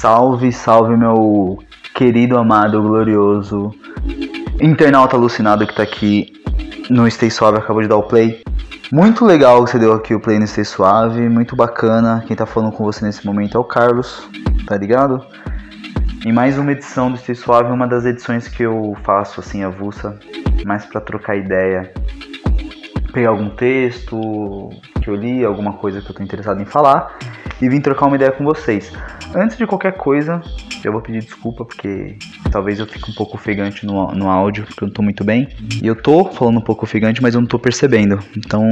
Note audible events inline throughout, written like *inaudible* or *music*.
Salve, salve, meu querido, amado, glorioso internauta alucinado que tá aqui no Stay Suave, acabou de dar o play. Muito legal que você deu aqui o play no Stay Suave, muito bacana. Quem tá falando com você nesse momento é o Carlos, tá ligado? Em mais uma edição do Stay Suave, uma das edições que eu faço assim, avulsa, mais para trocar ideia, pegar algum texto que eu li, alguma coisa que eu tô interessado em falar e vim trocar uma ideia com vocês. Antes de qualquer coisa, eu vou pedir desculpa porque talvez eu fique um pouco ofegante no, no áudio, porque eu não tô muito bem. E eu tô falando um pouco ofegante, mas eu não tô percebendo. Então,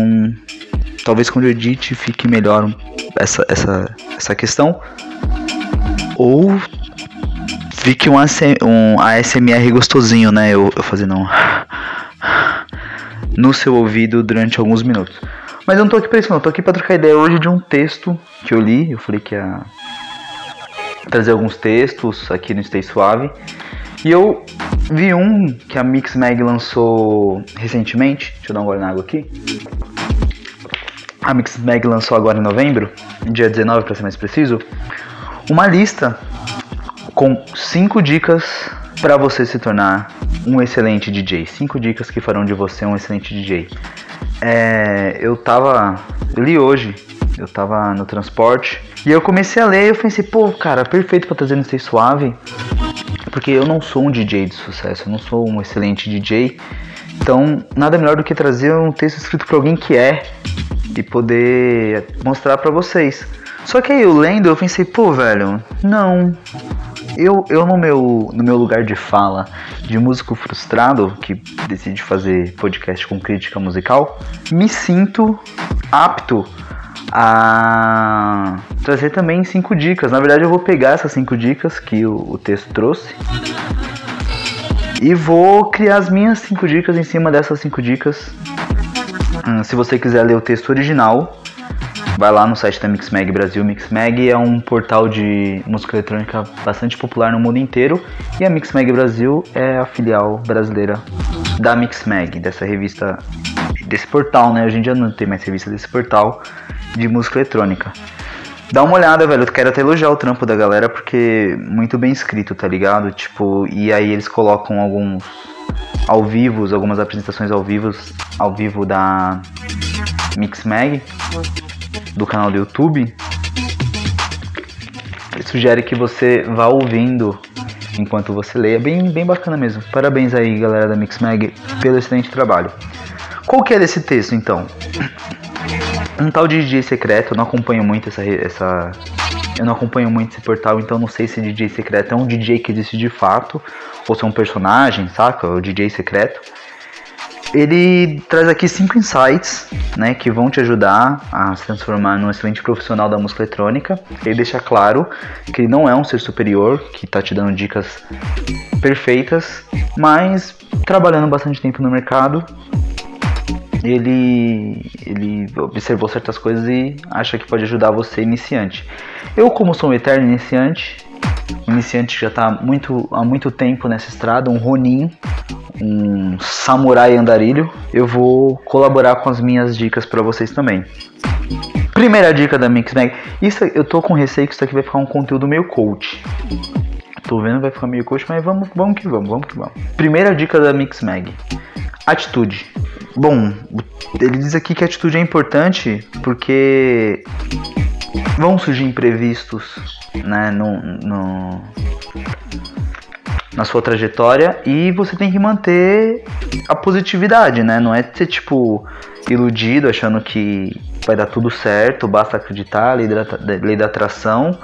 talvez quando eu edite fique melhor essa, essa, essa questão. Ou fique um, AC, um ASMR gostosinho, né? Eu, eu fazendo um no seu ouvido durante alguns minutos. Mas eu não tô aqui pra isso, não. Eu tô aqui pra trocar ideia hoje de um texto que eu li. Eu falei que ia trazer alguns textos aqui no Stay Suave. E eu vi um que a Mix Mag lançou recentemente. Deixa eu dar um gole na água aqui. A Mix Mag lançou agora em novembro, dia 19 para ser mais preciso, uma lista com 5 dicas para você se tornar um excelente DJ. 5 dicas que farão de você um excelente DJ. É, eu tava. Eu li hoje, eu tava no transporte e eu comecei a ler e eu pensei, pô, cara, perfeito pra trazer no Stay Suave. Porque eu não sou um DJ de sucesso, eu não sou um excelente DJ. Então, nada melhor do que trazer um texto escrito por alguém que é e poder mostrar para vocês. Só que aí eu lendo, eu pensei, pô, velho, não, eu, eu no, meu, no meu lugar de fala de músico frustrado que decide fazer podcast com crítica musical, me sinto apto a trazer também cinco dicas. Na verdade, eu vou pegar essas cinco dicas que o, o texto trouxe e vou criar as minhas cinco dicas em cima dessas cinco dicas. Hum, se você quiser ler o texto original, vai lá no site da Mixmag Brasil. Mixmag é um portal de música eletrônica bastante popular no mundo inteiro e a Mixmag Brasil é a filial brasileira da Mixmag, dessa revista, desse portal, né? Hoje em dia não tem mais revista desse portal de música eletrônica. Dá uma olhada, velho. Eu quero até elogiar o trampo da galera porque muito bem escrito, tá ligado? Tipo, e aí eles colocam alguns ao vivo, algumas apresentações ao vivo, ao vivo da Mixmag do canal do YouTube, sugere que você vá ouvindo enquanto você lê. É bem, bem bacana mesmo. Parabéns aí, galera da Mixmag, pelo excelente trabalho. Qual que é desse texto, então? *clears throat* Um tal de DJ secreto, eu não acompanho muito essa, essa... Eu não acompanho muito esse portal, então não sei se DJ secreto é um DJ que existe de fato, ou se é um personagem, saca? O DJ secreto ele traz aqui cinco insights, né, que vão te ajudar a se transformar num excelente profissional da música eletrônica. Ele deixa claro que ele não é um ser superior, que está te dando dicas perfeitas, mas trabalhando bastante tempo no mercado, ele, ele observou certas coisas e acha que pode ajudar você iniciante. Eu, como sou um eterno iniciante, iniciante que já está muito, há muito tempo nessa estrada, um roninho, um samurai andarilho, eu vou colaborar com as minhas dicas para vocês também. Primeira dica da Mixmag. Isso eu tô com receio que isso aqui vai ficar um conteúdo meio coach. Tô vendo vai ficar meio coach, mas vamos, vamos que vamos, vamos que vamos. Primeira dica da Mixmag. Atitude. Bom, ele diz aqui que atitude é importante porque vão surgir imprevistos, né, no, no na sua trajetória e você tem que manter a positividade, né? Não é ser tipo iludido achando que vai dar tudo certo, basta acreditar, lei da, lei da atração,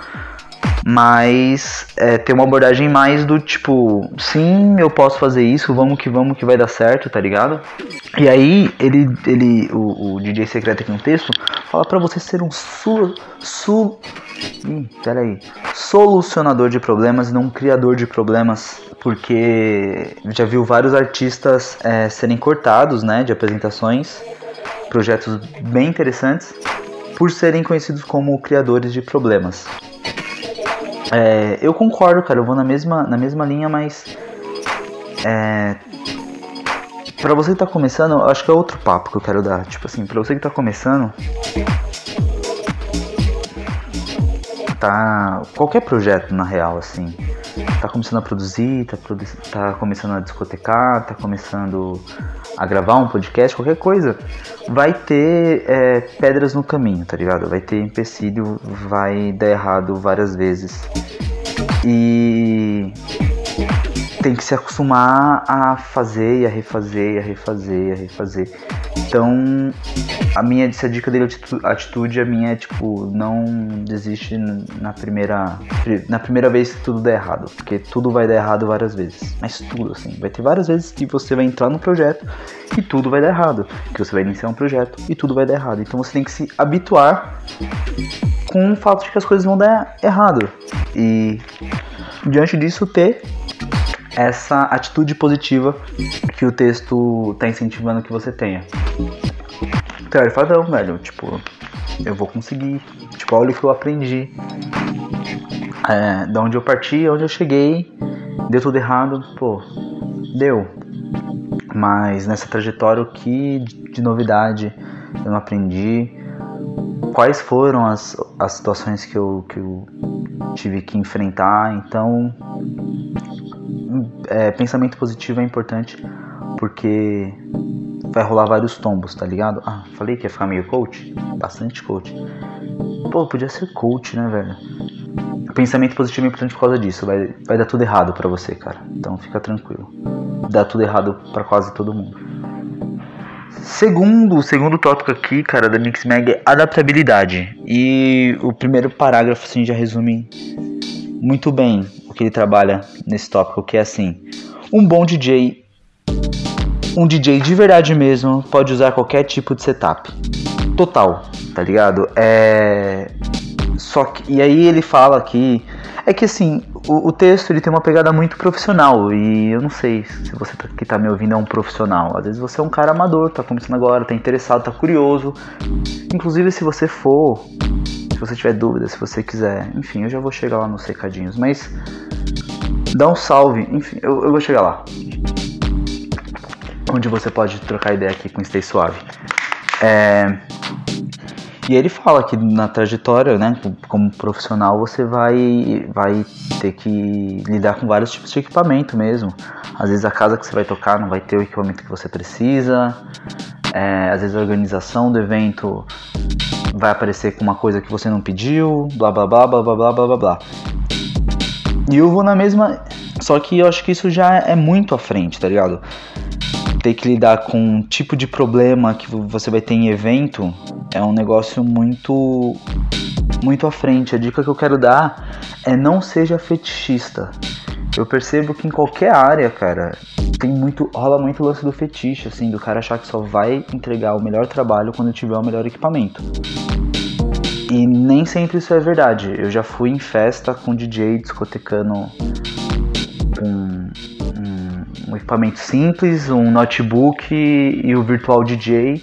mas é, ter uma abordagem mais do tipo, sim, eu posso fazer isso, vamos que vamos que vai dar certo, tá ligado? E aí ele, ele o, o DJ secreto aqui no texto fala para você ser um su, su Ih, peraí. Solucionador de problemas e não um criador de problemas. Porque já viu vários artistas é, serem cortados né, de apresentações, projetos bem interessantes, por serem conhecidos como criadores de problemas. É, eu concordo, cara, eu vou na mesma, na mesma linha, mas. É, pra você que tá começando, acho que é outro papo que eu quero dar. Tipo assim, pra você que tá começando, tá. Qualquer projeto, na real, assim. Tá começando a produzir, tá, produ tá começando a discotecar, tá começando a gravar um podcast, qualquer coisa, vai ter é, pedras no caminho, tá ligado? Vai ter empecilho, vai dar errado várias vezes. E tem que se acostumar a fazer e a refazer e a refazer e a refazer. Então, a minha essa dica dele atitude, a minha é tipo, não desiste na primeira na primeira vez que tudo der errado, porque tudo vai dar errado várias vezes. Mas tudo assim, vai ter várias vezes que você vai entrar no projeto e tudo vai dar errado, que você vai iniciar um projeto e tudo vai dar errado. Então você tem que se habituar com o fato de que as coisas vão dar errado. E diante disso ter essa atitude positiva que o texto está incentivando que você tenha. Então ele fala, não, velho, tipo, eu vou conseguir. Tipo, olha o que eu aprendi. É, da onde eu parti, onde eu cheguei, deu tudo errado, pô, deu. Mas nessa trajetória, o que de novidade eu não aprendi? Quais foram as, as situações que eu, que eu tive que enfrentar? Então, é, pensamento positivo é importante porque vai rolar vários tombos, tá ligado? Ah, falei que ia ficar meio coach? Bastante coach. Pô, podia ser coach, né, velho? Pensamento positivo é importante por causa disso. Vai, vai dar tudo errado para você, cara. Então fica tranquilo. Dá tudo errado para quase todo mundo. Segundo, segundo tópico aqui, cara, da Mix Mag é adaptabilidade. E o primeiro parágrafo, assim, já resume muito bem que ele trabalha nesse tópico, que é assim: um bom DJ, um DJ de verdade mesmo, pode usar qualquer tipo de setup. Total, tá ligado? É. Só que. E aí ele fala aqui. É que assim, o, o, texto ele tem uma pegada muito profissional e eu não sei se você tá, que tá me ouvindo é um profissional. Às vezes você é um cara amador, tá começando agora, tá interessado, tá curioso. Inclusive se você for você tiver dúvida, se você quiser, enfim, eu já vou chegar lá nos recadinhos, mas dá um salve, enfim, eu, eu vou chegar lá. Onde você pode trocar ideia aqui com o Stay Suave. É, e ele fala que na trajetória, né, como profissional, você vai, vai ter que lidar com vários tipos de equipamento mesmo. Às vezes a casa que você vai tocar não vai ter o equipamento que você precisa. É, às vezes a organização do evento vai aparecer com uma coisa que você não pediu, blá blá blá blá blá blá blá blá. E eu vou na mesma. Só que eu acho que isso já é muito à frente, tá ligado? Ter que lidar com um tipo de problema que você vai ter em evento é um negócio muito. muito à frente. A dica que eu quero dar é não seja fetichista. Eu percebo que em qualquer área, cara, tem muito. rola muito o lance do fetiche, assim, do cara achar que só vai entregar o melhor trabalho quando tiver o melhor equipamento. E nem sempre isso é verdade. Eu já fui em festa com DJ discotecando com um, um equipamento simples, um notebook e o virtual DJ.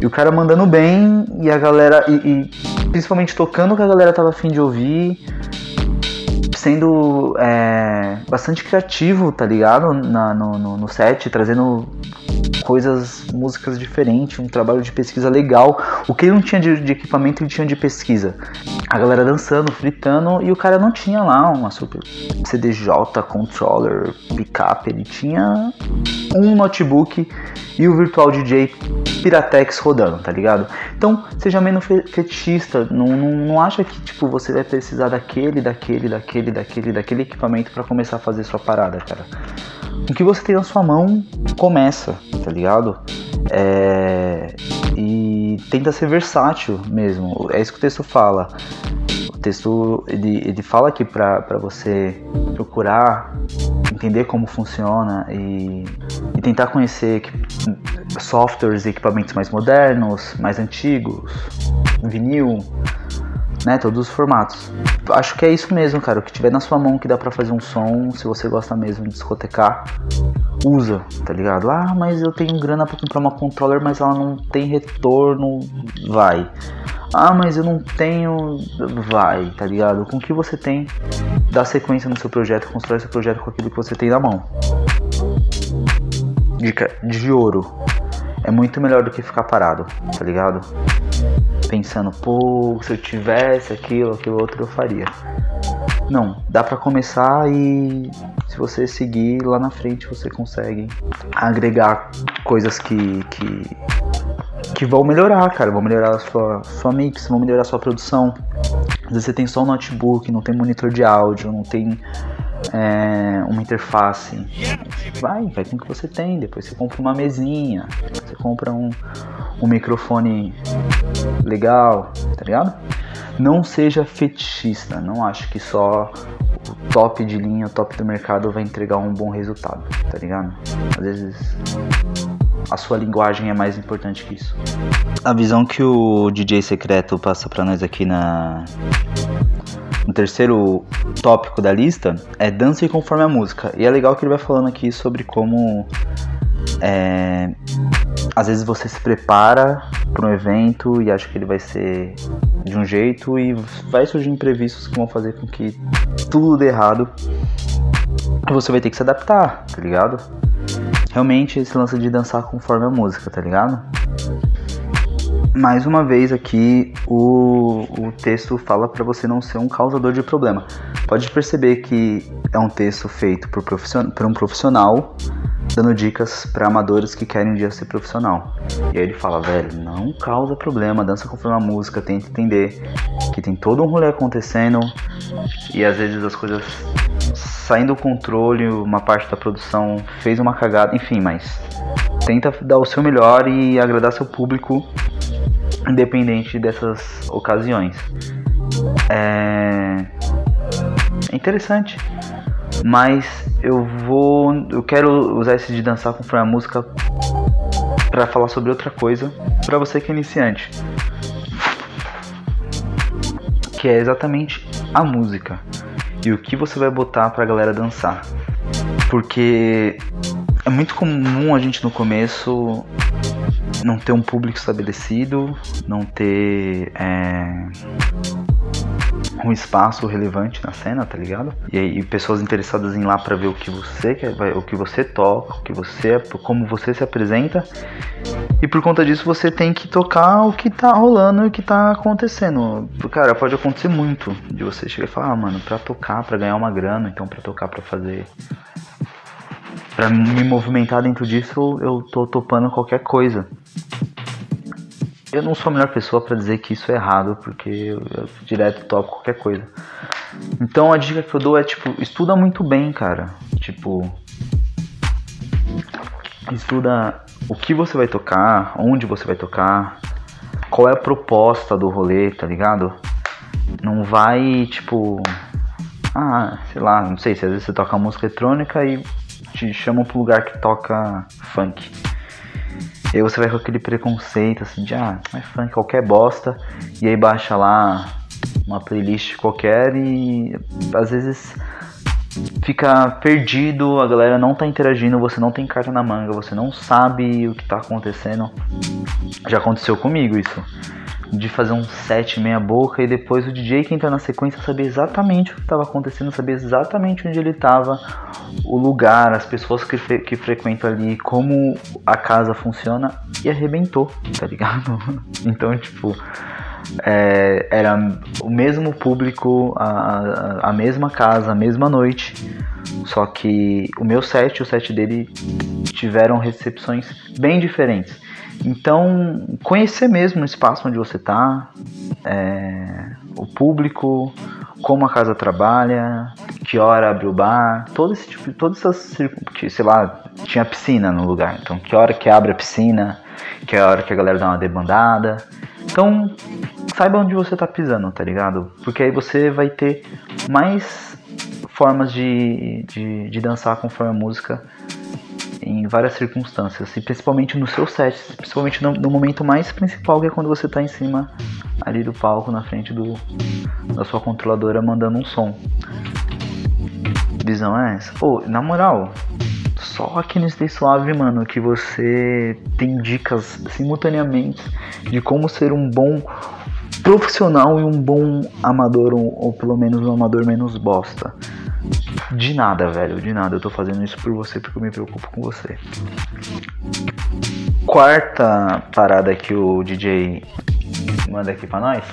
E o cara mandando bem e a galera. E, e principalmente tocando o que a galera tava afim de ouvir sendo é, bastante criativo, tá ligado? Na, no, no, no set, trazendo coisas, músicas diferentes, um trabalho de pesquisa legal. O que ele não tinha de, de, equipamento, ele tinha de pesquisa. A galera dançando, fritando, e o cara não tinha lá uma super CDJ, controller, pickup, ele tinha um notebook e o Virtual DJ Piratex rodando, tá ligado? Então, seja menos fetichista, não, não, não acha que tipo você vai precisar daquele, daquele, daquele, daquele, daquele equipamento para começar a fazer sua parada, cara. O que você tem na sua mão começa, tá ligado? É... E tenta ser versátil mesmo. É isso que o texto fala. O texto ele, ele fala que para você procurar entender como funciona e, e tentar conhecer softwares e equipamentos mais modernos, mais antigos, vinil, né, todos os formatos. Acho que é isso mesmo, cara. O que tiver na sua mão que dá para fazer um som, se você gosta mesmo de discotecar, usa, tá ligado? Ah, mas eu tenho grana para comprar uma controller, mas ela não tem retorno, vai. Ah, mas eu não tenho, vai, tá ligado? Com o que você tem, dá sequência no seu projeto, constrói seu projeto com aquilo que você tem na mão. Dica de ouro. É muito melhor do que ficar parado, tá ligado? Pensando, pô, se eu tivesse aquilo, aquilo outro eu faria. Não, dá para começar e se você seguir lá na frente você consegue agregar coisas que, que, que vão melhorar, cara, vão melhorar a sua, sua mix, vão melhorar a sua produção. Às vezes você tem só um notebook, não tem monitor de áudio, não tem é, uma interface. Vai, vai com o que você tem. Depois você compra uma mesinha, você compra um, um microfone legal, tá ligado? Não seja fetichista, não acho que só o top de linha, o top do mercado vai entregar um bom resultado, tá ligado? Às vezes a sua linguagem é mais importante que isso. A visão que o DJ Secreto passa para nós aqui na no terceiro tópico da lista é dance conforme a música. E é legal que ele vai falando aqui sobre como é, às vezes você se prepara para um evento e acha que ele vai ser de um jeito e vai surgir imprevistos que vão fazer com que tudo dê errado. E você vai ter que se adaptar, tá ligado? Realmente esse lance de dançar conforme a música, tá ligado? Mais uma vez aqui o, o texto fala para você não ser um causador de problema. Pode perceber que é um texto feito por, profission, por um profissional dando dicas para amadores que querem um dia ser profissional. E aí ele fala, velho, não causa problema, dança conforme a música, tenta entender que tem todo um rolê acontecendo e às vezes as coisas saindo do controle, uma parte da produção fez uma cagada, enfim, mas tenta dar o seu melhor e agradar seu público independente dessas ocasiões. É, é interessante, mas eu vou, eu quero usar esse de dançar com a música para falar sobre outra coisa para você que é iniciante, que é exatamente a música e o que você vai botar para a galera dançar, porque é muito comum a gente no começo não ter um público estabelecido, não ter é, um espaço relevante na cena, tá ligado? E pessoas interessadas em ir lá para ver o que você quer, o que você toca, o que você, como você se apresenta. E por conta disso você tem que tocar o que tá rolando e o que tá acontecendo. Cara, pode acontecer muito de você chegar e falar, ah, mano, pra tocar, pra ganhar uma grana, então pra tocar, pra fazer para me movimentar dentro disso, eu tô topando qualquer coisa. Eu não sou a melhor pessoa para dizer que isso é errado, porque eu, eu, direto toco qualquer coisa. Então a dica que eu dou é tipo, estuda muito bem, cara. Tipo, estuda o que você vai tocar, onde você vai tocar, qual é a proposta do rolê, tá ligado? Não vai, tipo, ah, sei lá, não sei se às vezes você toca música eletrônica e te chamam pro lugar que toca funk. E aí você vai com aquele preconceito assim de ah, é funk qualquer bosta, e aí baixa lá uma playlist qualquer e às vezes fica perdido, a galera não tá interagindo, você não tem carta na manga, você não sabe o que tá acontecendo. Já aconteceu comigo isso de fazer um set meia boca e depois o DJ que entra na sequência saber exatamente o que estava acontecendo, saber exatamente onde ele estava, o lugar, as pessoas que, que frequentam ali, como a casa funciona e arrebentou, tá ligado? *laughs* Então, tipo, é, era o mesmo público, a, a mesma casa, a mesma noite, só que o meu set e o set dele tiveram recepções bem diferentes. Então, conhecer mesmo o espaço onde você está, é, o público, como a casa trabalha, que hora abre o bar, todo esse tipo, todas essas, sei lá, tinha piscina no lugar, então que hora que abre a piscina, que é a hora que a galera dá uma debandada. Então, saiba onde você está pisando, tá ligado? Porque aí você vai ter mais formas de, de, de dançar conforme a música em várias circunstâncias, e principalmente no seu set, principalmente no, no momento mais principal, que é quando você está em cima ali do palco, na frente do, da sua controladora, mandando um som. Visão é essa? Pô, na moral, só aqui no Stay Suave, mano, que você tem dicas simultaneamente de como ser um bom profissional e um bom amador, ou, ou pelo menos um amador menos bosta. De nada, velho, de nada. Eu tô fazendo isso por você porque eu me preocupo com você. Quarta parada que o DJ manda aqui pra nós.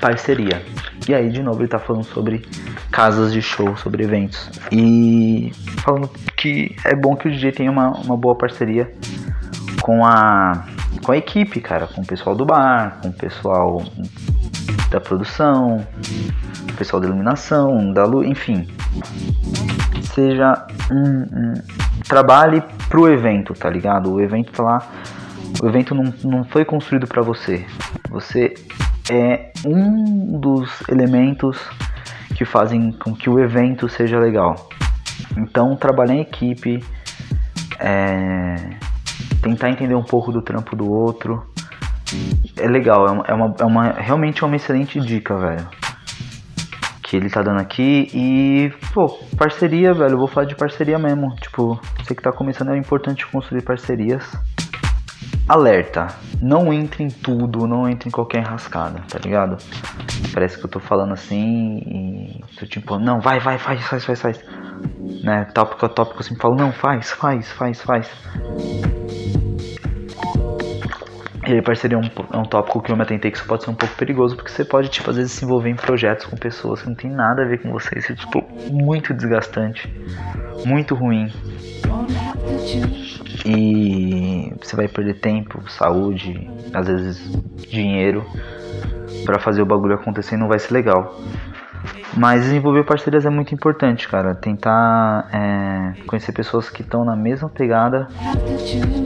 Parceria. E aí, de novo, ele tá falando sobre casas de show, sobre eventos. E falando que é bom que o DJ tenha uma, uma boa parceria com a, com a equipe, cara, com o pessoal do bar, com o pessoal da produção, o pessoal da iluminação, da luz, enfim. Seja um, um trabalhe pro evento, tá ligado? O evento tá lá. O evento não, não foi construído para você. Você é um dos elementos que fazem com que o evento seja legal. Então, trabalhar em equipe, é, tentar entender um pouco do trampo do outro, é legal. É uma, é uma, é realmente é uma excelente dica, velho. Que ele tá dando aqui e, pô, parceria, velho. Eu vou falar de parceria mesmo. Tipo, você que tá começando é importante construir parcerias alerta, não entre em tudo, não entre em qualquer enrascada, tá ligado? Parece que eu tô falando assim e tô tipo, não, vai, vai, faz, faz, faz, faz. Né, tópico a tópico assim, falo, não, faz, faz, faz, faz. E aí parceria é um, é um tópico que eu me atentei que isso pode ser um pouco perigoso, porque você pode, tipo, às vezes se envolver em projetos com pessoas que não tem nada a ver com você. Isso é, tipo, muito desgastante, muito ruim e você vai perder tempo, saúde, às vezes dinheiro para fazer o bagulho acontecer e não vai ser legal. Mas desenvolver parcerias é muito importante, cara. Tentar é, conhecer pessoas que estão na mesma pegada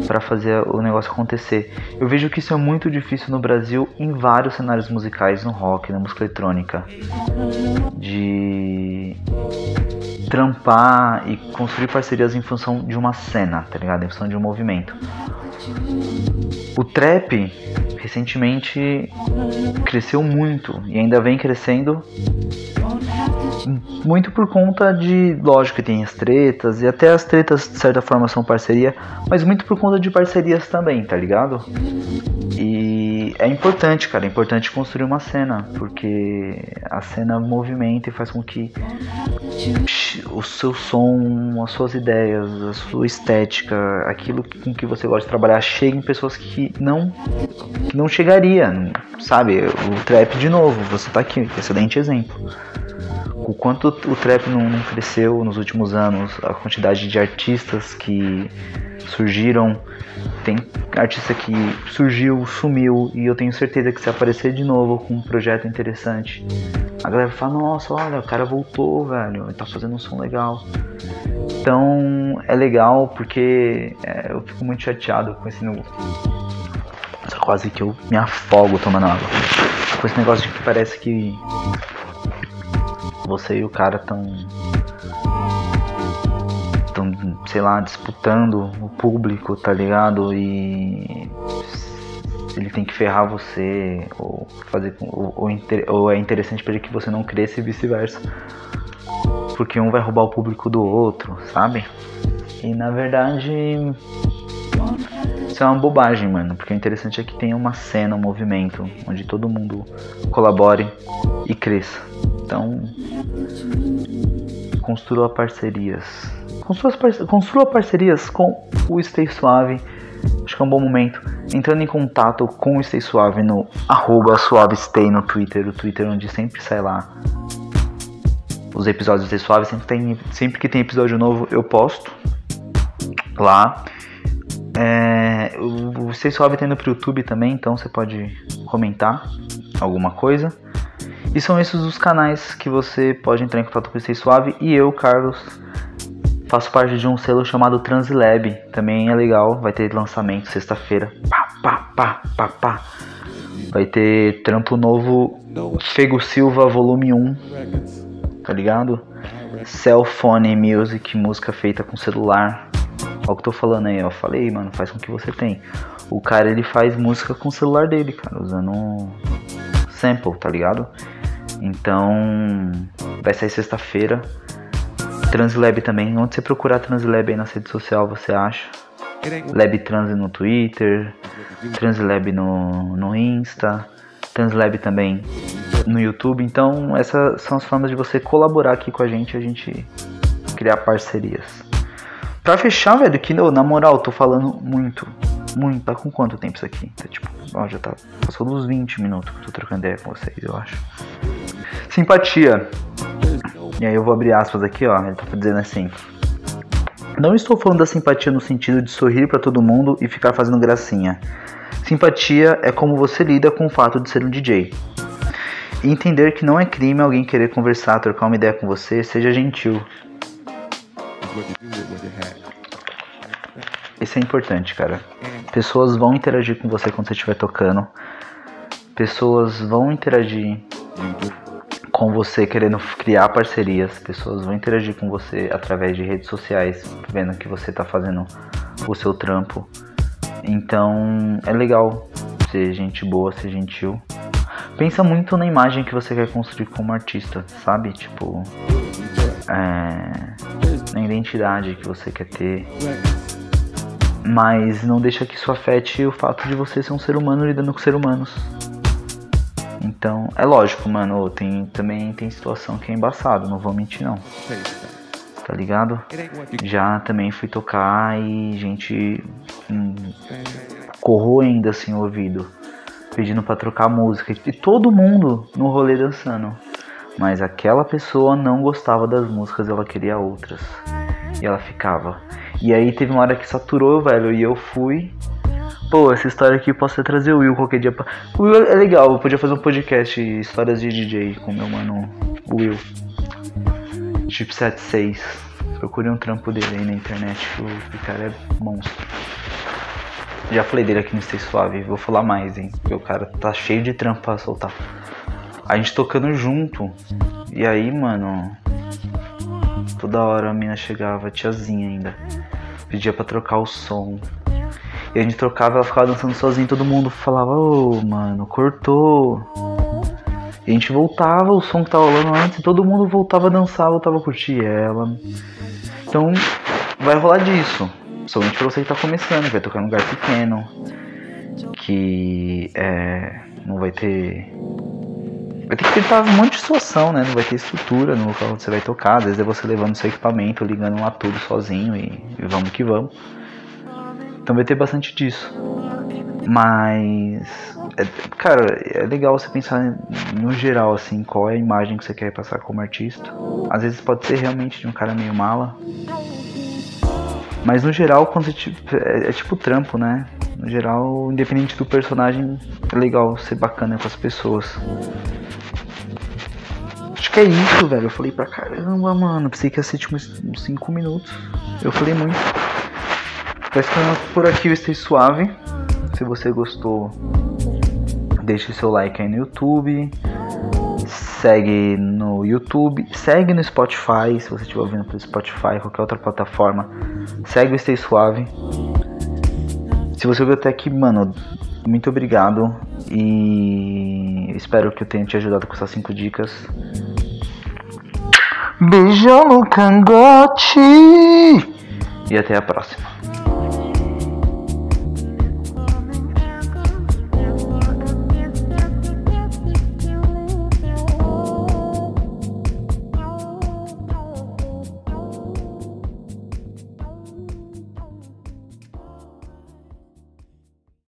para fazer o negócio acontecer. Eu vejo que isso é muito difícil no Brasil em vários cenários musicais, no rock, na música eletrônica. De trampar e construir parcerias em função de uma cena, tá ligado? Em função de um movimento. O trap recentemente cresceu muito e ainda vem crescendo muito por conta de, lógico que tem as tretas e até as tretas de certa forma são parceria, mas muito por conta de parcerias também, tá ligado? É importante, cara, é importante construir uma cena, porque a cena movimenta e faz com que o seu som, as suas ideias, a sua estética, aquilo com que você gosta de trabalhar chegue em pessoas que não que não chegaria, sabe? O trap de novo, você tá aqui, excelente exemplo. O quanto o trap não, cresceu nos últimos anos, a quantidade de artistas que surgiram tem artista que surgiu, sumiu e eu tenho certeza que se aparecer de novo com um projeto interessante, a galera vai falar, nossa, olha, o cara voltou, velho, ele tá fazendo um som legal. Então é legal porque é, eu fico muito chateado com esse negócio. Quase que eu me afogo tomando água. Com esse negócio que parece que você e o cara tão estão, sei lá, disputando o público, tá ligado? E ele tem que ferrar você, ou fazer ou, ou, ou é interessante para ele que você não cresça e vice-versa. Porque um vai roubar o público do outro, sabe? E na verdade. Isso é uma bobagem, mano. Porque o interessante é que tenha uma cena, um movimento, onde todo mundo colabore e cresça. Então. Construa parcerias Construa, construa parcerias com o Stay Suave. Acho que é um bom momento. Entrando em contato com o Stay Suave no arroba suavestay no Twitter. O Twitter onde sempre sai lá os episódios do Stay Suave. Sempre, tem, sempre que tem episódio novo eu posto lá. É, o Stay Suave tá indo pro YouTube também, então você pode comentar alguma coisa. E são esses os canais que você pode entrar em contato com o Stay Suave. E eu, Carlos, Faço parte de um selo chamado Translab, também é legal, vai ter lançamento sexta-feira. Pá, pá, pá, pá, pá. Vai ter trampo novo Fego Silva volume 1. Tá ligado? Cellphone Music, música feita com celular. Olha o que eu tô falando aí, ó. Falei, mano, faz com que você tem. O cara ele faz música com o celular dele, cara, usando sample, tá ligado? Então, vai sair sexta-feira. Translab também. Onde você procurar Translab aí na rede social, você acha. Lab Trans no Twitter, Translab no, no Insta, Translab também no YouTube. Então, essas são as formas de você colaborar aqui com a gente, a gente criar parcerias. Pra fechar, velho, que na moral, tô falando muito. muito. Tá com quanto tempo isso aqui? Tá, tipo, ó, já tá. Passou dos 20 minutos que eu tô trocando ideia com vocês, eu acho. Simpatia. E aí eu vou abrir aspas aqui, ó. Ele tá dizendo assim. Não estou falando da simpatia no sentido de sorrir para todo mundo e ficar fazendo gracinha. Simpatia é como você lida com o fato de ser um DJ. E entender que não é crime alguém querer conversar, trocar uma ideia com você, seja gentil. Isso é importante, cara. Pessoas vão interagir com você quando você estiver tocando. Pessoas vão interagir com você querendo criar parcerias. Pessoas vão interagir com você através de redes sociais, vendo que você está fazendo o seu trampo. Então é legal ser gente boa, ser gentil. Pensa muito na imagem que você quer construir como artista, sabe? Tipo, é, na identidade que você quer ter. Mas não deixa que isso afete o fato de você ser um ser humano lidando com seres humanos. Então, é lógico, mano, tem, também tem situação que é embaçado, não vou mentir não. Tá ligado? Já também fui tocar e gente hum, corroendo assim o ouvido, pedindo para trocar música. E todo mundo no rolê dançando. Mas aquela pessoa não gostava das músicas, ela queria outras. E ela ficava. E aí teve uma hora que saturou, velho, e eu fui Pô, essa história aqui eu posso trazer o Will qualquer dia. Pra... O Will é legal, eu podia fazer um podcast histórias de DJ com meu mano Will. Chipset 6. Procure um trampo dele aí na internet, o cara é monstro. Já falei dele aqui no Stay Suave, vou falar mais, hein? Porque o cara tá cheio de trampo pra soltar. A gente tocando junto. E aí, mano. Toda hora a mina chegava, tiazinha ainda. Pedia pra trocar o som. E a gente trocava, ela ficava dançando sozinha, todo mundo falava, ô oh, mano, cortou. E a gente voltava, o som que tava rolando antes, e todo mundo voltava a dançar, voltava a curtir ela. Então vai rolar disso. Somente pra você que tá começando, vai tocar num lugar pequeno. Que é, não vai ter. Vai ter que tentar um monte de situação, né? Não vai ter estrutura no local onde você vai tocar. Às vezes é você levando seu equipamento, ligando lá tudo sozinho e, e vamos que vamos. Então vai ter bastante disso. Mas, é, cara, é legal você pensar no geral, assim, qual é a imagem que você quer passar como artista. Às vezes pode ser realmente de um cara meio mala. Mas no geral, quando você, é, é tipo trampo, né? No geral, independente do personagem, é legal ser bacana com as pessoas. Acho que é isso, velho. Eu falei pra caramba, mano. Pensei que ia ser tipo uns 5 minutos. Eu falei muito. Vai ficando por aqui o Stay Suave. Se você gostou, deixe seu like aí no YouTube. Segue no YouTube, segue no Spotify, se você estiver ouvindo pelo Spotify, qualquer outra plataforma, segue o Stay Suave. Se você ouviu até aqui, mano, muito obrigado e espero que eu tenha te ajudado com essas 5 dicas. Beijão no cangote e até a próxima.